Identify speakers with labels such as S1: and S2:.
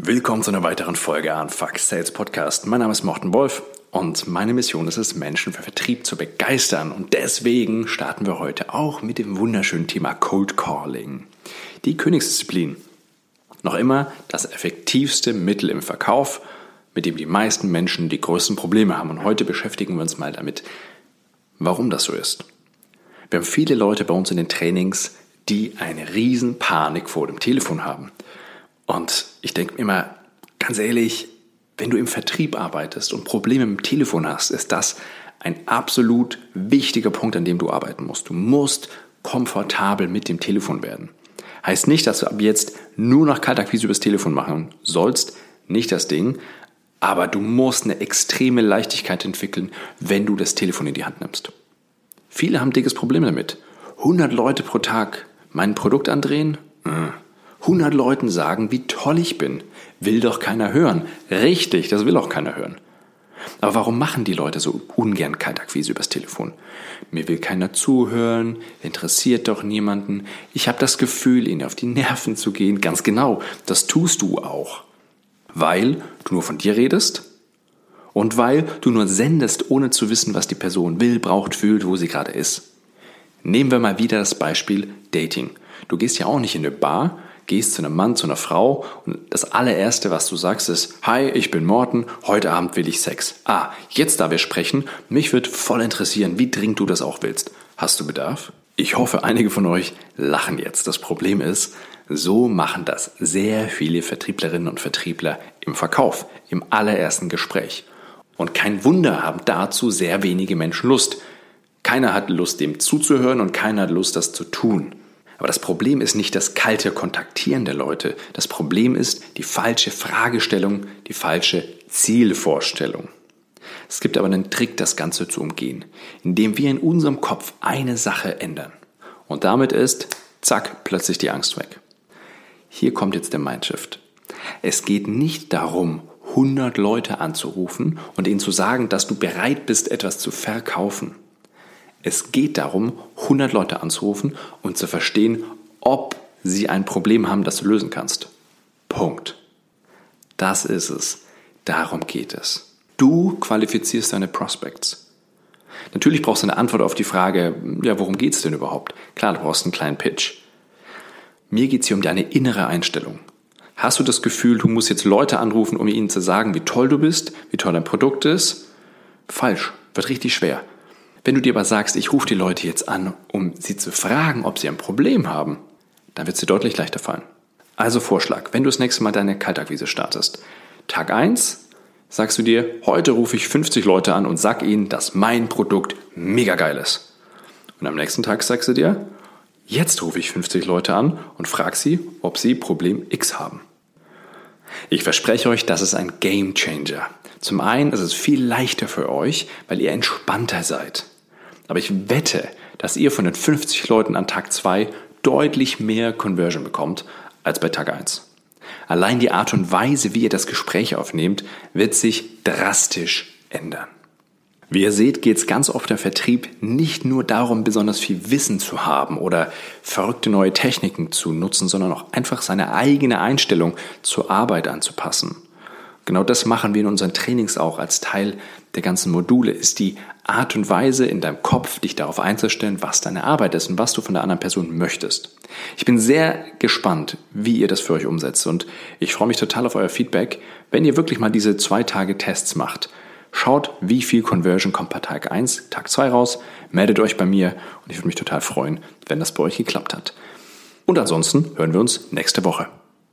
S1: Willkommen zu einer weiteren Folge an Fuck Sales Podcast. Mein Name ist Morten Wolf und meine Mission ist es, Menschen für Vertrieb zu begeistern. Und deswegen starten wir heute auch mit dem wunderschönen Thema Cold Calling. Die Königsdisziplin. Noch immer das effektivste Mittel im Verkauf, mit dem die meisten Menschen die größten Probleme haben. Und heute beschäftigen wir uns mal damit, warum das so ist. Wir haben viele Leute bei uns in den Trainings, die eine riesen Panik vor dem Telefon haben. Und ich denke mir immer, ganz ehrlich, wenn du im Vertrieb arbeitest und Probleme mit dem Telefon hast, ist das ein absolut wichtiger Punkt, an dem du arbeiten musst. Du musst komfortabel mit dem Telefon werden. Heißt nicht, dass du ab jetzt nur noch Kaltakquise übers Telefon machen sollst, nicht das Ding, aber du musst eine extreme Leichtigkeit entwickeln, wenn du das Telefon in die Hand nimmst. Viele haben dickes Problem damit. 100 Leute pro Tag mein Produkt andrehen? 100 äh. Leuten sagen, wie toll ich bin. Will doch keiner hören. Richtig, das will auch keiner hören. Aber warum machen die Leute so ungern Kaltakquise übers Telefon? Mir will keiner zuhören, interessiert doch niemanden. Ich habe das Gefühl, ihnen auf die Nerven zu gehen. Ganz genau, das tust du auch. Weil du nur von dir redest und weil du nur sendest, ohne zu wissen, was die Person will, braucht, fühlt, wo sie gerade ist. Nehmen wir mal wieder das Beispiel Dating. Du gehst ja auch nicht in eine Bar, gehst zu einem Mann, zu einer Frau und das allererste, was du sagst, ist, hi, ich bin Morten, heute Abend will ich Sex. Ah, jetzt da wir sprechen, mich wird voll interessieren, wie dringend du das auch willst. Hast du Bedarf? Ich hoffe, einige von euch lachen jetzt. Das Problem ist, so machen das sehr viele Vertrieblerinnen und Vertriebler im Verkauf, im allerersten Gespräch. Und kein Wunder haben dazu sehr wenige Menschen Lust. Keiner hat Lust, dem zuzuhören und keiner hat Lust, das zu tun. Aber das Problem ist nicht das kalte Kontaktieren der Leute. Das Problem ist die falsche Fragestellung, die falsche Zielvorstellung. Es gibt aber einen Trick, das Ganze zu umgehen, indem wir in unserem Kopf eine Sache ändern. Und damit ist, zack, plötzlich die Angst weg. Hier kommt jetzt der Mindshift. Es geht nicht darum, 100 Leute anzurufen und ihnen zu sagen, dass du bereit bist, etwas zu verkaufen. Es geht darum, 100 Leute anzurufen und zu verstehen, ob sie ein Problem haben, das du lösen kannst. Punkt. Das ist es. Darum geht es. Du qualifizierst deine Prospects. Natürlich brauchst du eine Antwort auf die Frage, ja, worum geht es denn überhaupt? Klar, du brauchst einen kleinen Pitch. Mir geht es hier um deine innere Einstellung. Hast du das Gefühl, du musst jetzt Leute anrufen, um ihnen zu sagen, wie toll du bist, wie toll dein Produkt ist? Falsch, wird richtig schwer. Wenn du dir aber sagst, ich rufe die Leute jetzt an, um sie zu fragen, ob sie ein Problem haben, dann wird es dir deutlich leichter fallen. Also Vorschlag, wenn du das nächste Mal deine Kaltakquise startest. Tag 1 sagst du dir, heute rufe ich 50 Leute an und sag ihnen, dass mein Produkt mega geil ist. Und am nächsten Tag sagst du dir, jetzt rufe ich 50 Leute an und frag sie, ob sie Problem X haben. Ich verspreche euch, das ist ein Game Changer. Zum einen ist es viel leichter für euch, weil ihr entspannter seid. Aber ich wette, dass ihr von den 50 Leuten an Tag 2 deutlich mehr Conversion bekommt als bei Tag 1. Allein die Art und Weise, wie ihr das Gespräch aufnehmt, wird sich drastisch ändern. Wie ihr seht, geht es ganz oft im Vertrieb nicht nur darum, besonders viel Wissen zu haben oder verrückte neue Techniken zu nutzen, sondern auch einfach seine eigene Einstellung zur Arbeit anzupassen. Genau das machen wir in unseren Trainings auch als Teil der ganzen Module, ist die Art und Weise in deinem Kopf, dich darauf einzustellen, was deine Arbeit ist und was du von der anderen Person möchtest. Ich bin sehr gespannt, wie ihr das für euch umsetzt und ich freue mich total auf euer Feedback, wenn ihr wirklich mal diese zwei Tage Tests macht. Schaut, wie viel Conversion kommt bei Tag 1, Tag 2 raus, meldet euch bei mir und ich würde mich total freuen, wenn das bei euch geklappt hat. Und ansonsten hören wir uns nächste Woche.